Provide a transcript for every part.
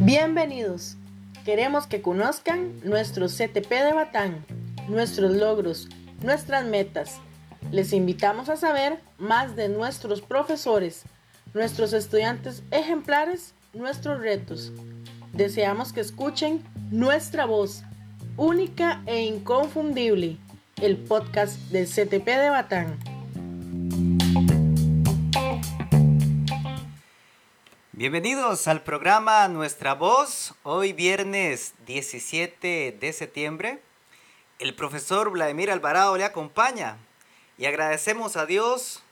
Bienvenidos. Queremos que conozcan nuestro CTP de Batán, nuestros logros, nuestras metas. Les invitamos a saber más de nuestros profesores, nuestros estudiantes ejemplares, nuestros retos. Deseamos que escuchen nuestra voz, única e inconfundible, el podcast del CTP de Batán. Bienvenidos al programa Nuestra Voz, hoy viernes 17 de septiembre. El profesor Vladimir Alvarado le acompaña y agradecemos a Dios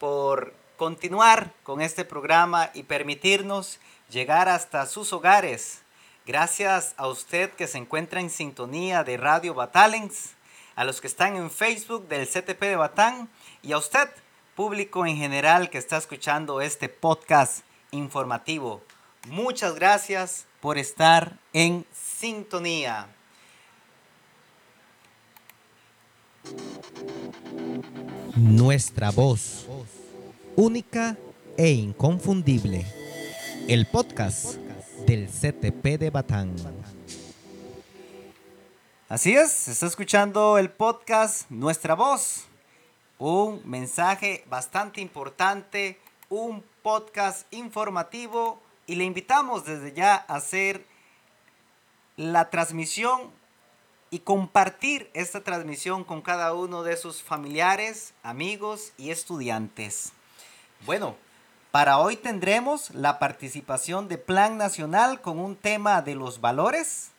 por continuar con este programa y permitirnos llegar hasta sus hogares. Gracias a usted que se encuentra en sintonía de Radio Batalens, a los que están en Facebook del CTP de Batán y a usted, público en general que está escuchando este podcast informativo. Muchas gracias por estar en sintonía. Nuestra voz, única e inconfundible. El podcast del CTP de Batán. Así es, está escuchando el podcast Nuestra voz. Un mensaje bastante importante, un podcast informativo y le invitamos desde ya a hacer la transmisión y compartir esta transmisión con cada uno de sus familiares, amigos y estudiantes. Bueno, para hoy tendremos la participación de Plan Nacional con un tema de los valores.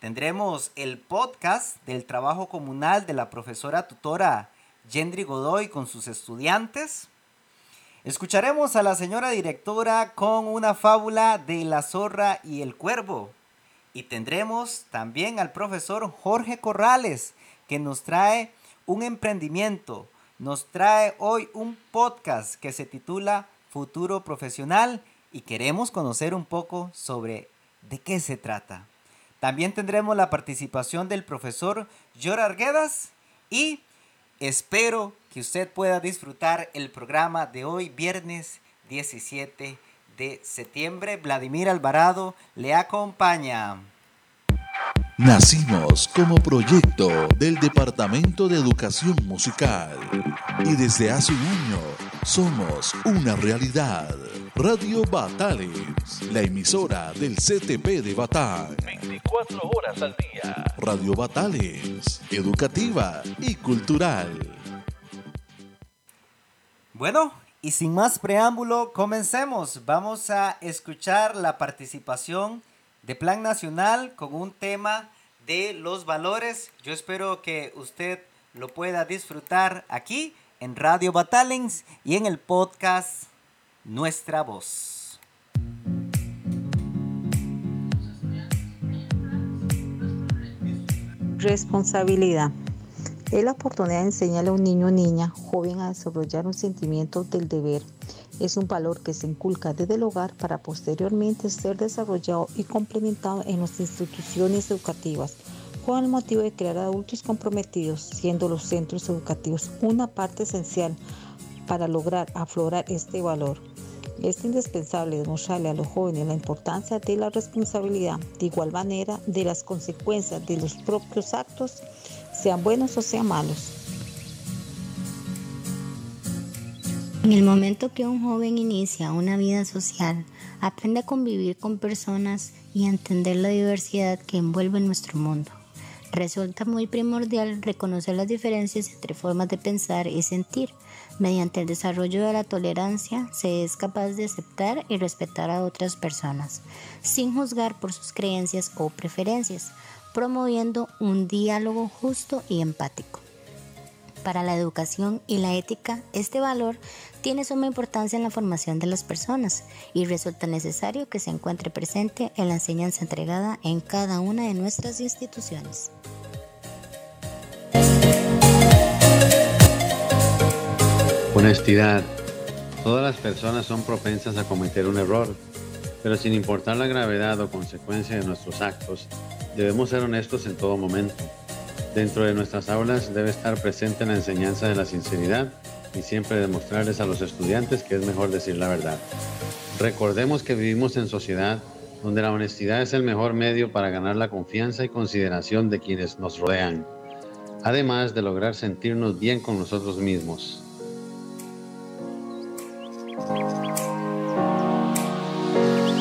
Tendremos el podcast del trabajo comunal de la profesora tutora Gendry Godoy con sus estudiantes. Escucharemos a la señora directora con una fábula de la zorra y el cuervo. Y tendremos también al profesor Jorge Corrales, que nos trae un emprendimiento. Nos trae hoy un podcast que se titula Futuro Profesional y queremos conocer un poco sobre de qué se trata. También tendremos la participación del profesor Yor Arguedas y espero que usted pueda disfrutar el programa de hoy, viernes 17 de septiembre. Vladimir Alvarado le acompaña. Nacimos como proyecto del Departamento de Educación Musical y desde hace un año somos una realidad. Radio Batales, la emisora del CTP de Batán. 24 horas al día. Radio Batales, educativa y cultural. Bueno, y sin más preámbulo, comencemos. Vamos a escuchar la participación de Plan Nacional con un tema de los valores. Yo espero que usted lo pueda disfrutar aquí en Radio Batalens y en el podcast Nuestra Voz. Responsabilidad. Es la oportunidad de enseñarle a un niño o niña joven a desarrollar un sentimiento del deber. Es un valor que se inculca desde el hogar para posteriormente ser desarrollado y complementado en las instituciones educativas con el motivo de crear adultos comprometidos, siendo los centros educativos una parte esencial para lograr aflorar este valor. Es indispensable demostrarle a los jóvenes la importancia de la responsabilidad, de igual manera de las consecuencias de los propios actos sean buenos o sean malos. En el momento que un joven inicia una vida social, aprende a convivir con personas y a entender la diversidad que envuelve nuestro mundo. Resulta muy primordial reconocer las diferencias entre formas de pensar y sentir. Mediante el desarrollo de la tolerancia se es capaz de aceptar y respetar a otras personas, sin juzgar por sus creencias o preferencias, promoviendo un diálogo justo y empático. Para la educación y la ética, este valor tiene suma importancia en la formación de las personas y resulta necesario que se encuentre presente en la enseñanza entregada en cada una de nuestras instituciones. Honestidad. Todas las personas son propensas a cometer un error, pero sin importar la gravedad o consecuencia de nuestros actos, Debemos ser honestos en todo momento. Dentro de nuestras aulas debe estar presente la enseñanza de la sinceridad y siempre demostrarles a los estudiantes que es mejor decir la verdad. Recordemos que vivimos en sociedad donde la honestidad es el mejor medio para ganar la confianza y consideración de quienes nos rodean, además de lograr sentirnos bien con nosotros mismos.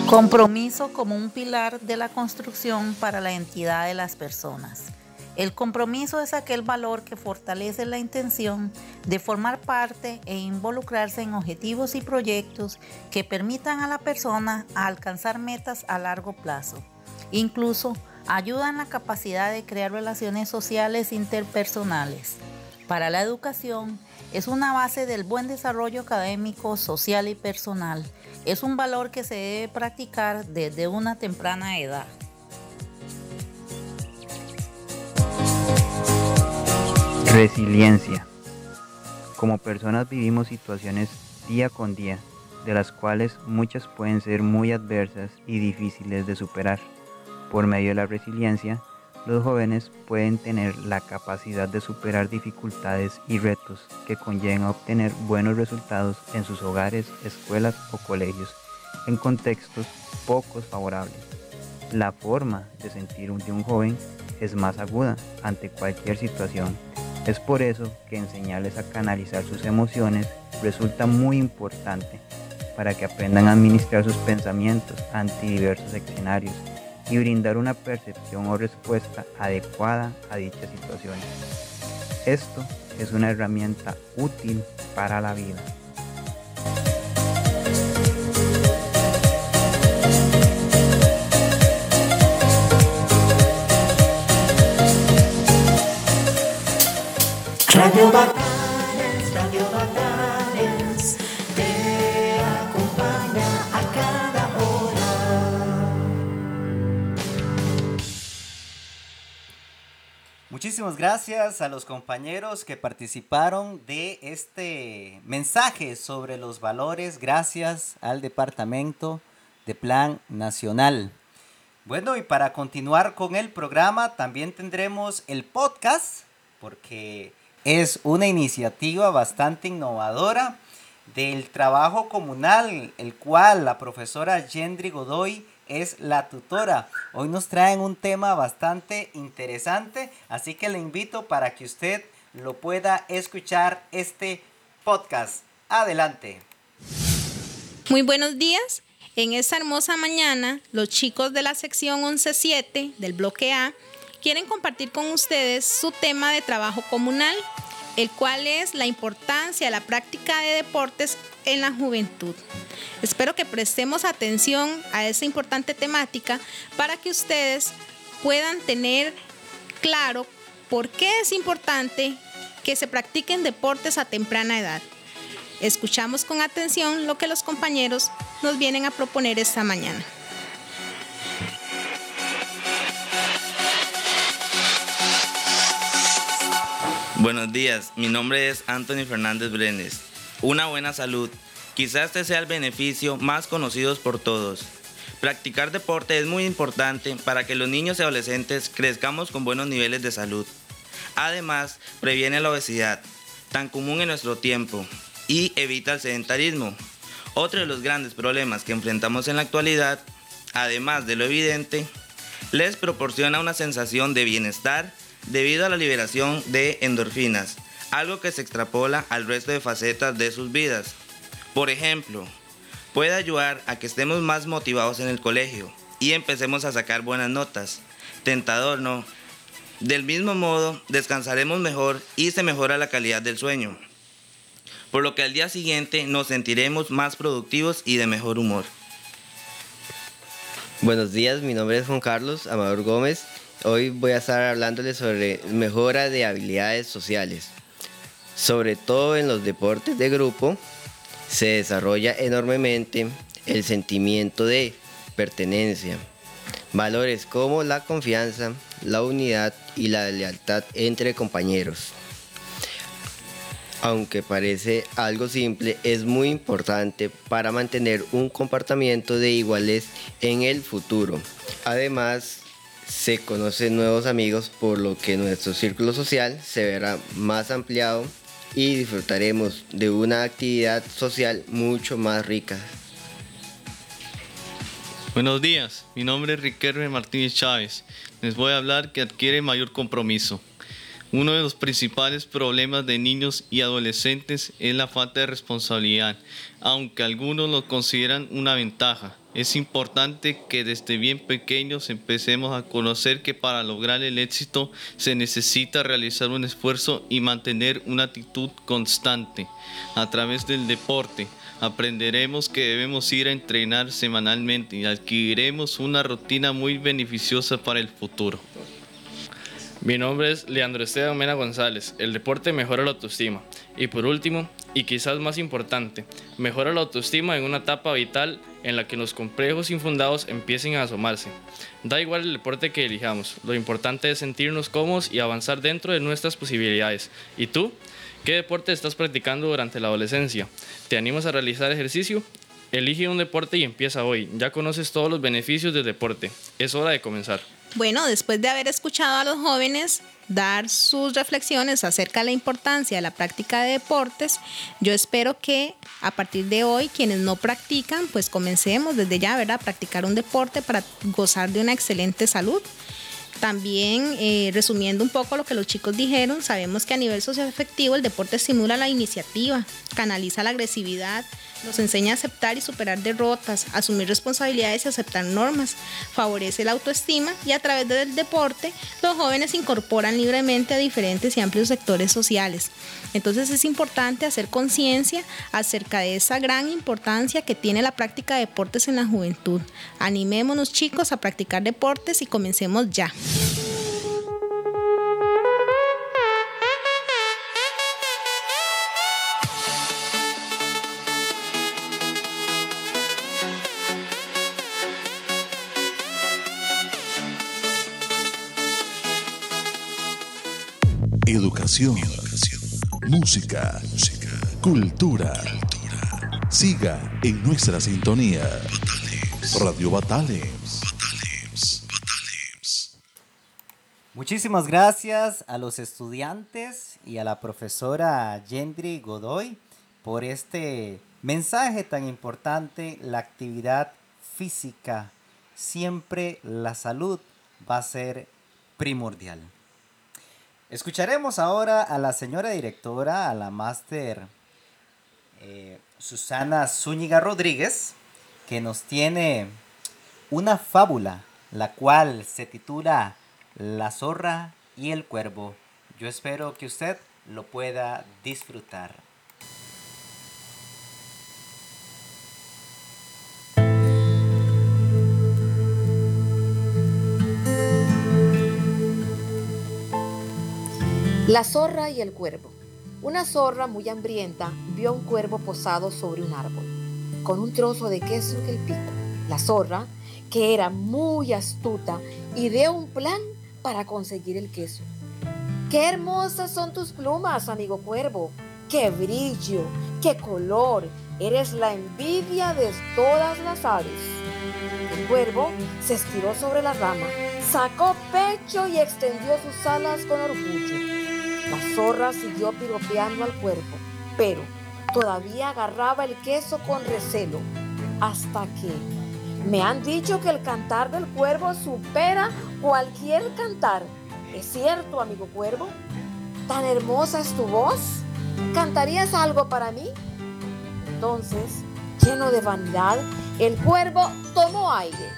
Compromiso como un pilar de la construcción para la entidad de las personas. El compromiso es aquel valor que fortalece la intención de formar parte e involucrarse en objetivos y proyectos que permitan a la persona alcanzar metas a largo plazo. Incluso ayudan la capacidad de crear relaciones sociales interpersonales. Para la educación es una base del buen desarrollo académico, social y personal. Es un valor que se debe practicar desde una temprana edad. Resiliencia. Como personas vivimos situaciones día con día, de las cuales muchas pueden ser muy adversas y difíciles de superar. Por medio de la resiliencia, los jóvenes pueden tener la capacidad de superar dificultades y retos que conlleven a obtener buenos resultados en sus hogares, escuelas o colegios, en contextos pocos favorables. La forma de sentir de un joven es más aguda ante cualquier situación es por eso que enseñarles a canalizar sus emociones resulta muy importante para que aprendan a administrar sus pensamientos ante diversos escenarios y brindar una percepción o respuesta adecuada a dichas situaciones. Esto es una herramienta útil para la vida. Radio Radio te acompaña a cada hora. Muchísimas gracias a los compañeros que participaron de este mensaje sobre los valores. Gracias al Departamento de Plan Nacional. Bueno, y para continuar con el programa, también tendremos el podcast, porque es una iniciativa bastante innovadora del trabajo comunal, el cual la profesora Gendry Godoy es la tutora. Hoy nos traen un tema bastante interesante, así que le invito para que usted lo pueda escuchar este podcast. Adelante. Muy buenos días. En esta hermosa mañana, los chicos de la sección 11.7 del bloque A quieren compartir con ustedes su tema de trabajo comunal, el cual es la importancia de la práctica de deportes en la juventud. Espero que prestemos atención a esa importante temática para que ustedes puedan tener claro por qué es importante que se practiquen deportes a temprana edad. Escuchamos con atención lo que los compañeros nos vienen a proponer esta mañana. Buenos días, mi nombre es Anthony Fernández Brenes. Una buena salud. Quizás este sea el beneficio más conocido por todos. Practicar deporte es muy importante para que los niños y adolescentes crezcamos con buenos niveles de salud. Además, previene la obesidad, tan común en nuestro tiempo, y evita el sedentarismo. Otro de los grandes problemas que enfrentamos en la actualidad, además de lo evidente, les proporciona una sensación de bienestar debido a la liberación de endorfinas, algo que se extrapola al resto de facetas de sus vidas. Por ejemplo, puede ayudar a que estemos más motivados en el colegio y empecemos a sacar buenas notas. Tentador, ¿no? Del mismo modo, descansaremos mejor y se mejora la calidad del sueño, por lo que al día siguiente nos sentiremos más productivos y de mejor humor. Buenos días, mi nombre es Juan Carlos Amador Gómez Hoy voy a estar hablándoles sobre mejora de habilidades sociales. Sobre todo en los deportes de grupo se desarrolla enormemente el sentimiento de pertenencia. Valores como la confianza, la unidad y la lealtad entre compañeros. Aunque parece algo simple, es muy importante para mantener un comportamiento de iguales en el futuro. Además, se conocen nuevos amigos, por lo que nuestro círculo social se verá más ampliado y disfrutaremos de una actividad social mucho más rica. Buenos días, mi nombre es Riquelme Martínez Chávez. Les voy a hablar que adquiere mayor compromiso. Uno de los principales problemas de niños y adolescentes es la falta de responsabilidad, aunque algunos lo consideran una ventaja. Es importante que desde bien pequeños empecemos a conocer que para lograr el éxito se necesita realizar un esfuerzo y mantener una actitud constante. A través del deporte aprenderemos que debemos ir a entrenar semanalmente y adquiriremos una rutina muy beneficiosa para el futuro. Mi nombre es Leandro Esteban Mena González. El deporte mejora la autoestima. Y por último, y quizás más importante, mejora la autoestima en una etapa vital en la que los complejos infundados empiecen a asomarse. Da igual el deporte que elijamos, lo importante es sentirnos cómodos y avanzar dentro de nuestras posibilidades. ¿Y tú? ¿Qué deporte estás practicando durante la adolescencia? ¿Te animas a realizar ejercicio? Elige un deporte y empieza hoy. Ya conoces todos los beneficios del deporte. Es hora de comenzar. Bueno, después de haber escuchado a los jóvenes dar sus reflexiones acerca de la importancia de la práctica de deportes, yo espero que a partir de hoy quienes no practican, pues comencemos desde ya, ¿verdad? A practicar un deporte para gozar de una excelente salud. También, eh, resumiendo un poco lo que los chicos dijeron, sabemos que a nivel socioafectivo el deporte estimula la iniciativa, canaliza la agresividad, nos enseña a aceptar y superar derrotas, asumir responsabilidades y aceptar normas, favorece la autoestima y a través del deporte los jóvenes se incorporan libremente a diferentes y amplios sectores sociales. Entonces es importante hacer conciencia acerca de esa gran importancia que tiene la práctica de deportes en la juventud. Animémonos chicos a practicar deportes y comencemos ya. Música, cultura. Siga en nuestra sintonía. Radio Batales. Muchísimas gracias a los estudiantes y a la profesora Gendry Godoy por este mensaje tan importante, la actividad física. Siempre la salud va a ser primordial. Escucharemos ahora a la señora directora, a la máster eh, Susana Zúñiga Rodríguez, que nos tiene una fábula, la cual se titula La zorra y el cuervo. Yo espero que usted lo pueda disfrutar. La zorra y el cuervo. Una zorra muy hambrienta vio a un cuervo posado sobre un árbol, con un trozo de queso en el pico. La zorra, que era muy astuta, ideó un plan para conseguir el queso. ¡Qué hermosas son tus plumas, amigo cuervo! ¡Qué brillo! ¡Qué color! Eres la envidia de todas las aves. El cuervo se estiró sobre la rama, sacó pecho y extendió sus alas con orgullo. La zorra siguió piropeando al cuerpo, pero todavía agarraba el queso con recelo, hasta que me han dicho que el cantar del cuervo supera cualquier cantar. ¿Es cierto, amigo cuervo? ¿Tan hermosa es tu voz? ¿Cantarías algo para mí? Entonces, lleno de vanidad, el cuervo tomó aire,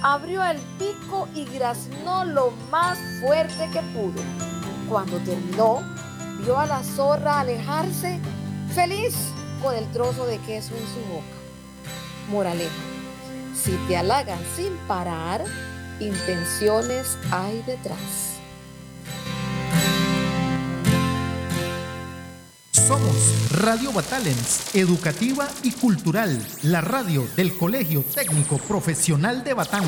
abrió el pico y graznó lo más fuerte que pudo. Cuando terminó, vio a la zorra alejarse feliz con el trozo de queso en su boca. Moraleja, si te halagan sin parar, intenciones hay detrás. Somos Radio Batalens, educativa y cultural, la radio del Colegio Técnico Profesional de Batán.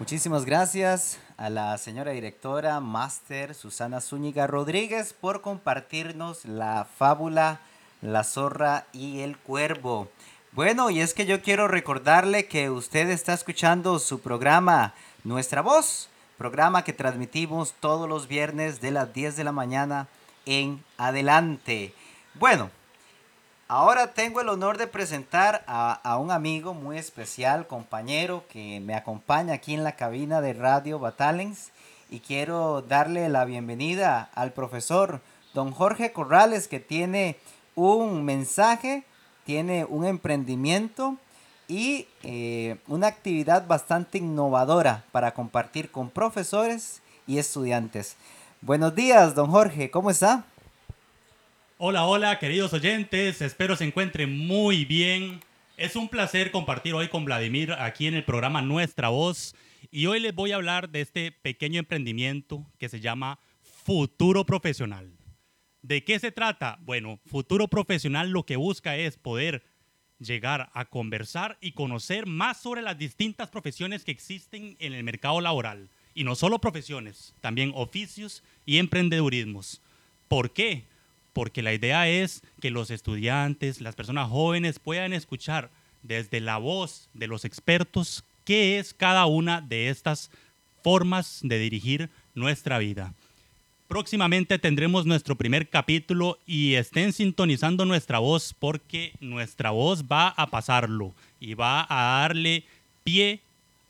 Muchísimas gracias a la señora directora máster Susana Zúñiga Rodríguez por compartirnos la fábula La zorra y el cuervo. Bueno, y es que yo quiero recordarle que usted está escuchando su programa Nuestra Voz, programa que transmitimos todos los viernes de las 10 de la mañana en adelante. Bueno, ahora tengo el honor de presentar a, un amigo muy especial, compañero que me acompaña aquí en la cabina de Radio Batalens y quiero darle la bienvenida al profesor don Jorge Corrales que tiene un mensaje, tiene un emprendimiento y eh, una actividad bastante innovadora para compartir con profesores y estudiantes. Buenos días, don Jorge, ¿cómo está? Hola, hola, queridos oyentes, espero se encuentren muy bien. Es un placer compartir hoy con Vladimir aquí en el programa Nuestra Voz y hoy les voy a hablar de este pequeño emprendimiento que se llama Futuro Profesional. ¿De qué se trata? Bueno, Futuro Profesional lo que busca es poder llegar a conversar y conocer más sobre las distintas profesiones que existen en el mercado laboral. Y no solo profesiones, también oficios y emprendedurismos. ¿Por qué? Porque la idea es que los estudiantes, las personas jóvenes puedan escuchar desde la voz de los expertos qué es cada una de estas formas de dirigir nuestra vida. Próximamente tendremos nuestro primer capítulo y estén sintonizando nuestra voz porque nuestra voz va a pasarlo y va a darle pie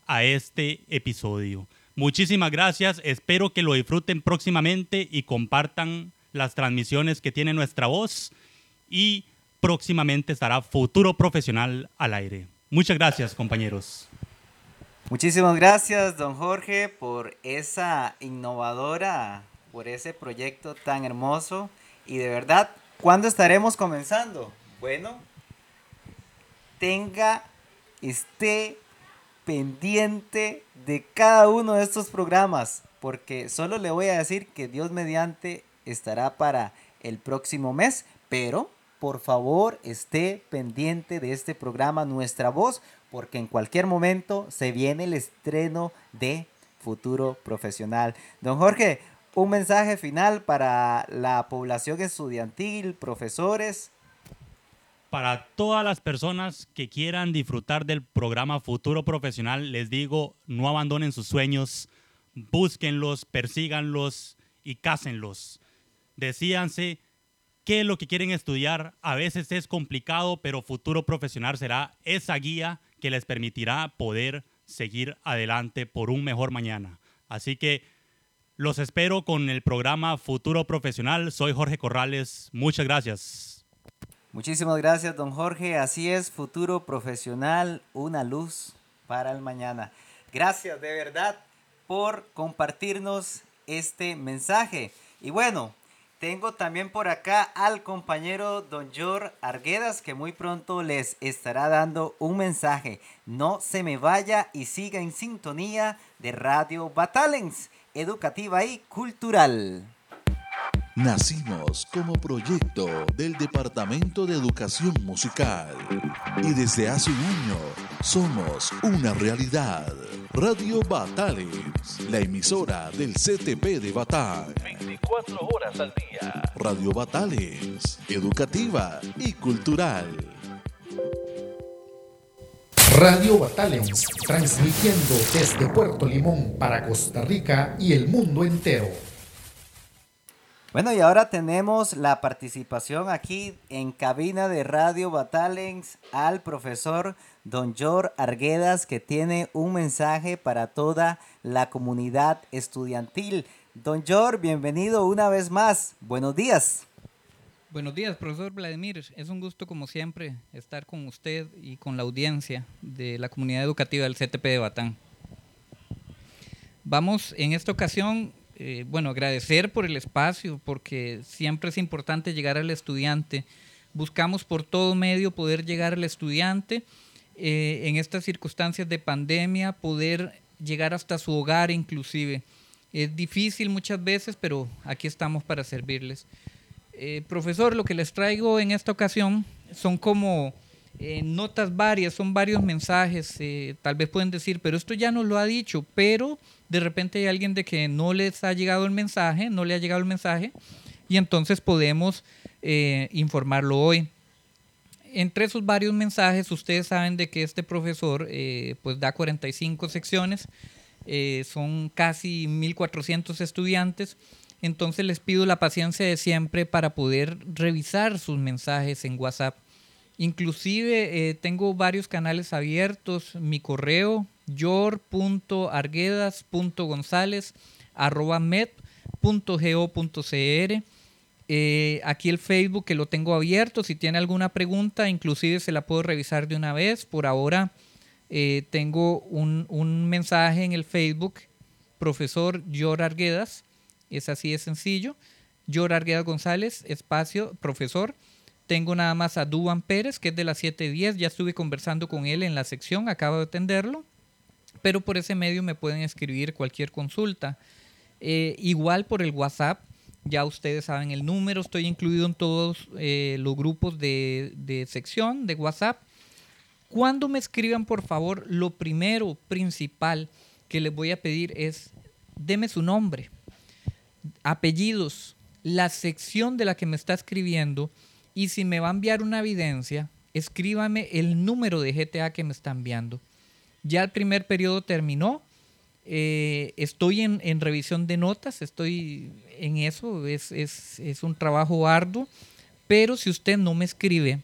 a este episodio. Muchísimas gracias, espero que lo disfruten próximamente y compartan las transmisiones que tiene nuestra voz y próximamente estará Futuro Profesional al aire. Muchas gracias, compañeros. Muchísimas gracias, don Jorge, por esa innovadora por ese proyecto tan hermoso. Y de verdad, ¿cuándo estaremos comenzando? Bueno, tenga, esté pendiente de cada uno de estos programas, porque solo le voy a decir que Dios mediante estará para el próximo mes, pero por favor esté pendiente de este programa Nuestra Voz, porque en cualquier momento se viene el estreno de Futuro Profesional. Don Jorge, un mensaje final para la población estudiantil, profesores. Para todas las personas que quieran disfrutar del programa Futuro Profesional, les digo, no abandonen sus sueños, búsquenlos, persíganlos y cásenlos. Decíanse qué es lo que quieren estudiar. A veces es complicado, pero Futuro Profesional será esa guía que les permitirá poder seguir adelante por un mejor mañana. Así que los espero con el programa Futuro Profesional. Soy Jorge Corrales. Muchas gracias. Muchísimas gracias, don Jorge. Así es, Futuro Profesional, una luz para el mañana. Gracias de verdad por compartirnos este mensaje. Y bueno, tengo también por acá al compañero don Jor Arguedas que muy pronto les estará dando un mensaje. No se me vaya y siga en sintonía de Radio Batalens educativa y cultural. Nacimos como proyecto del Departamento de Educación Musical y desde hace un año somos una realidad. Radio Batales, la emisora del CTP de Batal. 24 horas al día. Radio Batales, educativa y cultural. Radio Batalens, transmitiendo desde Puerto Limón para Costa Rica y el mundo entero. Bueno, y ahora tenemos la participación aquí en cabina de Radio Batalens al profesor Don Jor Arguedas, que tiene un mensaje para toda la comunidad estudiantil. Don Jor, bienvenido una vez más. Buenos días. Buenos días, profesor Vladimir. Es un gusto, como siempre, estar con usted y con la audiencia de la comunidad educativa del CTP de Batán. Vamos en esta ocasión, eh, bueno, agradecer por el espacio, porque siempre es importante llegar al estudiante. Buscamos por todo medio poder llegar al estudiante eh, en estas circunstancias de pandemia, poder llegar hasta su hogar inclusive. Es difícil muchas veces, pero aquí estamos para servirles. Eh, profesor, lo que les traigo en esta ocasión son como eh, notas varias, son varios mensajes, eh, tal vez pueden decir, pero esto ya nos lo ha dicho, pero de repente hay alguien de que no les ha llegado el mensaje, no le ha llegado el mensaje, y entonces podemos informarlo hoy. Entre esos varios mensajes, ustedes saben de que este profesor pues da 45 secciones, son casi 1.400 estudiantes, Entonces les pido la paciencia de siempre para poder revisar sus mensajes en WhatsApp. Inclusive eh, tengo varios canales abiertos. Mi correo yor.arguedas.gonzález.met.go.cr eh, aquí el Facebook que lo tengo abierto. Si tiene alguna pregunta, inclusive se la puedo revisar de una vez. Por ahora eh, tengo un, un, mensaje en el Facebook, profesor Yor Arguedas. Es así de sencillo. Yor Arguedas González, espacio, profesor. Tengo nada más a Duan Pérez, que es de las 710. Ya estuve conversando con él en la sección, acabo de atenderlo. Pero por ese medio me pueden escribir cualquier consulta. Eh, igual por el WhatsApp, ya ustedes saben el número, estoy incluido en todos eh, los grupos de, de sección de WhatsApp. Cuando me escriban, por favor, lo primero, principal que les voy a pedir es, deme su nombre, apellidos, la sección de la que me está escribiendo y si me va a enviar una evidencia, escríbame el número de GTA que me está enviando. Ya el primer periodo terminó, eh, estoy en, revisión de notas, estoy en eso, es, es, es un trabajo arduo, pero si usted no me escribe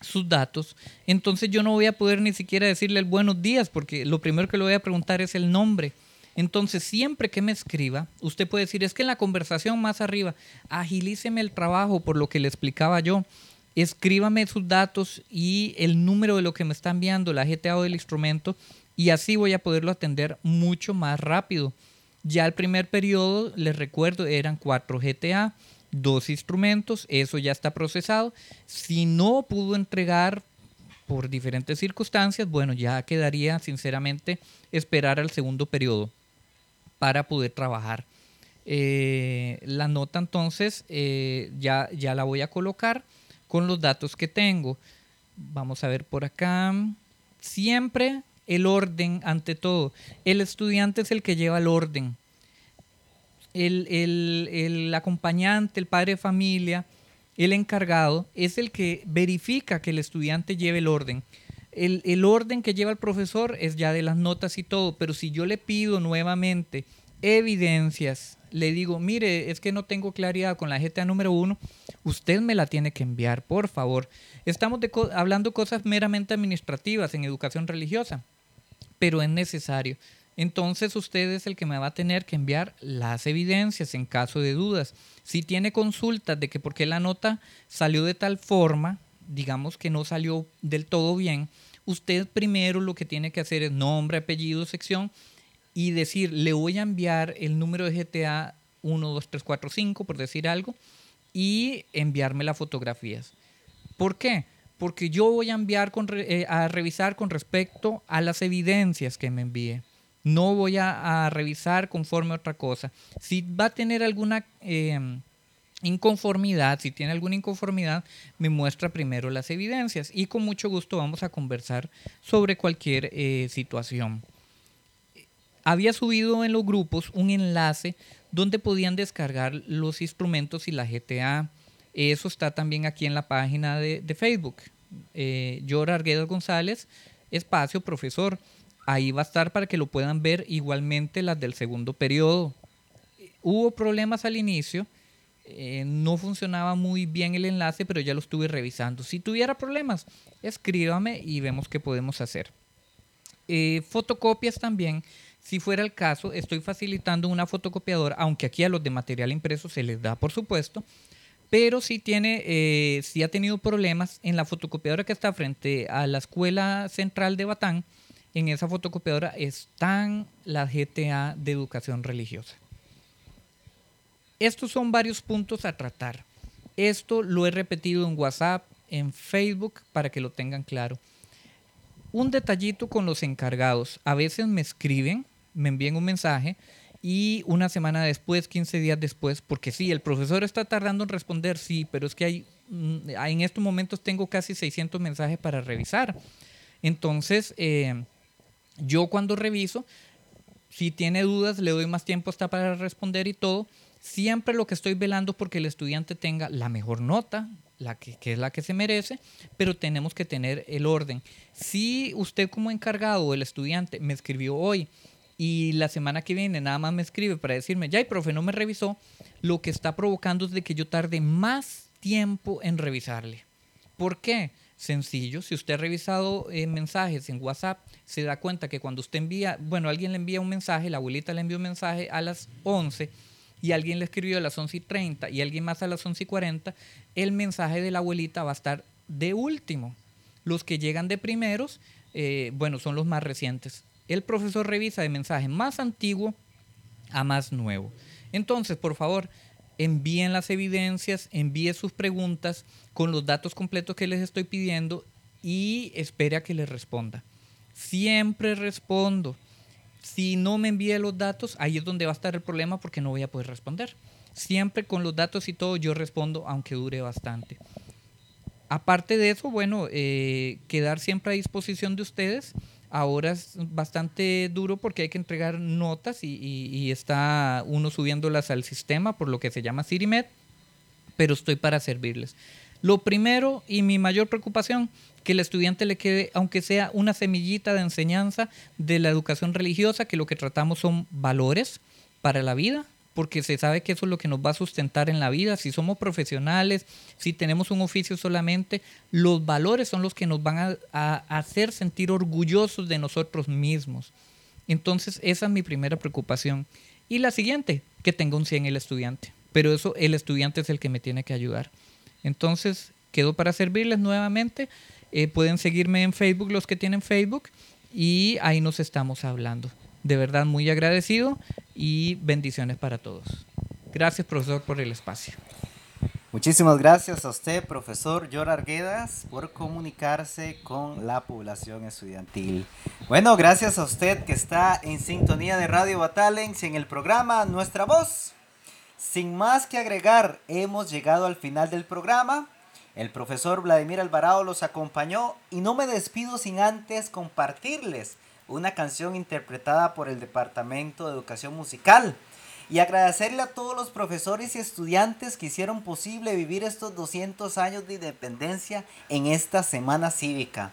sus datos, entonces yo no voy a poder ni siquiera decirle el buenos días, porque lo primero que le voy a preguntar es el nombre. Entonces, siempre que me escriba, usted puede decir, es que en la conversación más arriba, agilíceme el trabajo por lo que le explicaba yo, escríbame sus datos y el número de lo que me está enviando, la GTA o del instrumento, y así voy a poderlo atender mucho más rápido. Ya el primer periodo, les recuerdo, eran cuatro GTA, dos instrumentos, eso ya está procesado. Si no pudo entregar por diferentes circunstancias, bueno, ya quedaría sinceramente esperar al segundo periodo para poder trabajar. Eh, la nota entonces eh, ya, ya la voy a colocar con los datos que tengo. Vamos a ver por acá. Siempre el orden ante todo. El estudiante es el que lleva el orden. El, el, el acompañante, el padre de familia, el encargado, es el que verifica que el estudiante lleve el orden. El, el, orden que lleva el profesor es ya de las notas y todo, pero si yo le pido nuevamente evidencias, le digo, mire, es que no tengo claridad con la GTA número uno, usted me la tiene que enviar, por favor. Estamos de hablando cosas meramente administrativas en educación religiosa, pero es necesario. Entonces usted es el que me va a tener que enviar las evidencias en caso de dudas. Si tiene consultas de que por qué la nota salió de tal forma, digamos que no salió del todo bien, usted primero lo que tiene que hacer es nombre, apellido, sección y decir, le voy a enviar el número de GTA 1, 2, 3, 4, 5, por decir algo, y enviarme las fotografías. ¿Por qué? Porque yo voy a enviar con, eh, a revisar con respecto a las evidencias que me envíe. No voy a, revisar conforme a otra cosa. Si va a tener alguna eh, inconformidad, si tiene alguna inconformidad, me muestra primero las evidencias y con mucho gusto vamos a conversar sobre cualquier eh, situación. Había subido en los grupos un enlace donde podían descargar los instrumentos y la GTA. Eso está también aquí en la página de, Facebook. Eh, Yor Arguedas González, espacio profesor. Ahí va a estar para que lo puedan ver igualmente las del segundo periodo. Hubo problemas al inicio, eh, no funcionaba muy bien el enlace, pero ya lo estuve revisando. Si tuviera problemas, escríbame y vemos qué podemos hacer. Eh, fotocopias también, si fuera el caso, estoy facilitando una fotocopiadora, aunque aquí a los de material impreso se les da, por supuesto, pero si tiene, eh, si ha tenido problemas en la fotocopiadora que está frente a la Escuela Central de Batán, en esa fotocopiadora están las GTA de educación religiosa. Estos son varios puntos a tratar. Esto lo he repetido en WhatsApp, en Facebook, para que lo tengan claro. Un detallito con los encargados. A veces me escriben, me envían un mensaje y una semana después, 15 días después, porque sí, el profesor está tardando en responder, sí, pero es que hay, mm, en estos momentos tengo casi 600 mensajes para revisar. Entonces, eh, yo cuando reviso, si tiene dudas, le doy más tiempo hasta para responder y todo. Siempre lo que estoy velando porque el estudiante tenga la mejor nota, la que, es la que se merece, pero tenemos que tener el orden. Si usted como encargado o el estudiante me escribió hoy y la semana que viene nada más me escribe para decirme, ya, profe no me revisó, lo que está provocando es de que yo tarde más tiempo en revisarle. ¿Por qué? Sencillo, si usted ha revisado eh, mensajes en WhatsApp, se da cuenta que cuando usted envía, bueno, alguien le envía un mensaje, la abuelita le envió un mensaje a las 11 y alguien le escribió a las 11 y 30 y alguien más a las 11 y 40, el mensaje de la abuelita va a estar de último. Los que llegan de primeros, eh, bueno, son los más recientes. El profesor revisa de mensaje más antiguo a más nuevo. Entonces, por favor, envíen las evidencias, envíen sus preguntas con los datos completos que les estoy pidiendo y espere a que les responda. Siempre respondo. Si no me envíe los datos, ahí es donde va a estar el problema porque no voy a poder responder. Siempre con los datos y todo yo respondo, aunque dure bastante. Aparte de eso, bueno, eh, quedar siempre a disposición de ustedes. Ahora es bastante duro porque hay que entregar notas y, está uno subiéndolas al sistema por lo que se llama CIRIMED, pero estoy para servirles. Lo primero y mi mayor preocupación, que el estudiante le quede, aunque sea una semillita de enseñanza de la educación religiosa, que lo que tratamos son valores para la vida, porque se sabe que eso es lo que nos va a sustentar en la vida. Si somos profesionales, si tenemos un oficio solamente, los valores son los que nos van a, hacer sentir orgullosos de nosotros mismos. Entonces, esa es mi primera preocupación. Y la siguiente, que tenga un 100 el estudiante. Pero eso, el estudiante es el que me tiene que ayudar. Entonces, quedo para servirles nuevamente. Eh, pueden seguirme en Facebook los que tienen Facebook y ahí nos estamos hablando. De verdad, muy agradecido y bendiciones para todos. Gracias, profesor, por el espacio. Muchísimas gracias a usted, profesor Yor Arguedas, por comunicarse con la población estudiantil. Bueno, gracias a usted que está en sintonía de Radio Batalens en el programa Nuestra Voz. Sin más que agregar, hemos llegado al final del programa. El profesor Vladimir Alvarado los acompañó y no me despido sin antes compartirles una canción interpretada por el Departamento de Educación Musical y agradecerle a todos los profesores y estudiantes que hicieron posible vivir estos 200 años de independencia en esta semana cívica.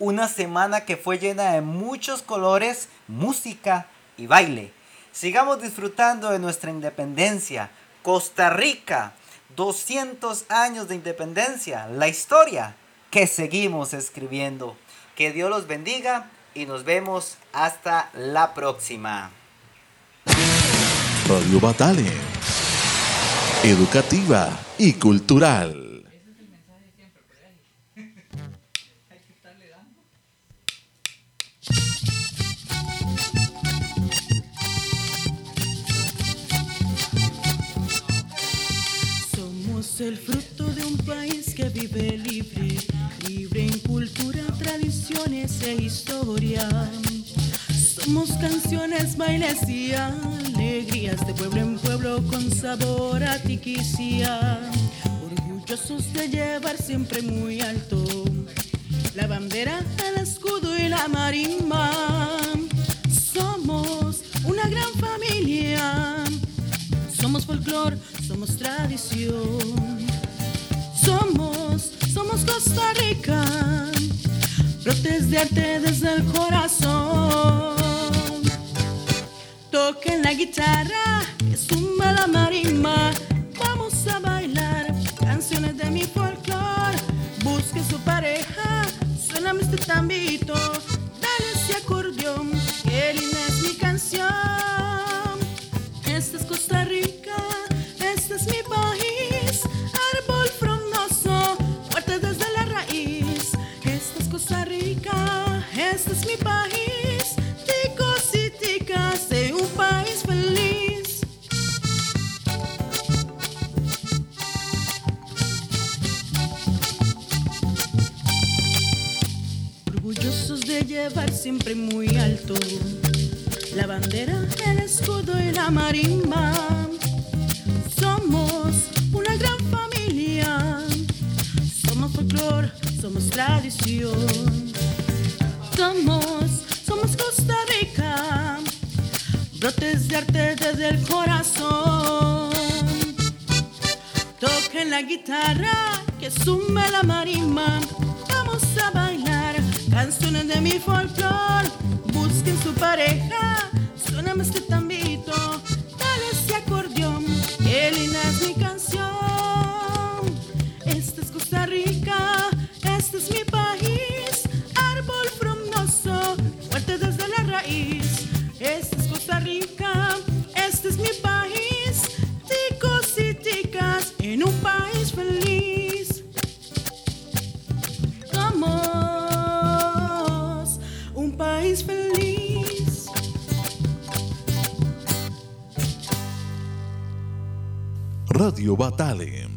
Una semana que fue llena de muchos colores, música y baile. Sigamos disfrutando de nuestra independencia. Costa Rica, 200 años de independencia, la historia que seguimos escribiendo. Que Dios los bendiga y nos vemos hasta la próxima. Radio Batale, educativa y cultural. El fruto de un país que vive libre, libre en cultura, tradiciones e historia. Somos canciones, bailes y alegrías de pueblo en pueblo con sabor a tiquicia. Orgullosos de llevar siempre muy alto la bandera, el escudo y la marimba. Somos una gran familia. Somos folclor, somos tradición. Somos, somos Costa Rica. Brotes de arte desde el corazón. Toquen la guitarra, que suma la marimba. Vamos a bailar canciones de mi folclor. Busque su pareja, suena este tambito. Siempre muy alto la bandera, el escudo y la marimba. De mi folclor. Busquen su pareja, Suéname este tambito, dale Radio Batale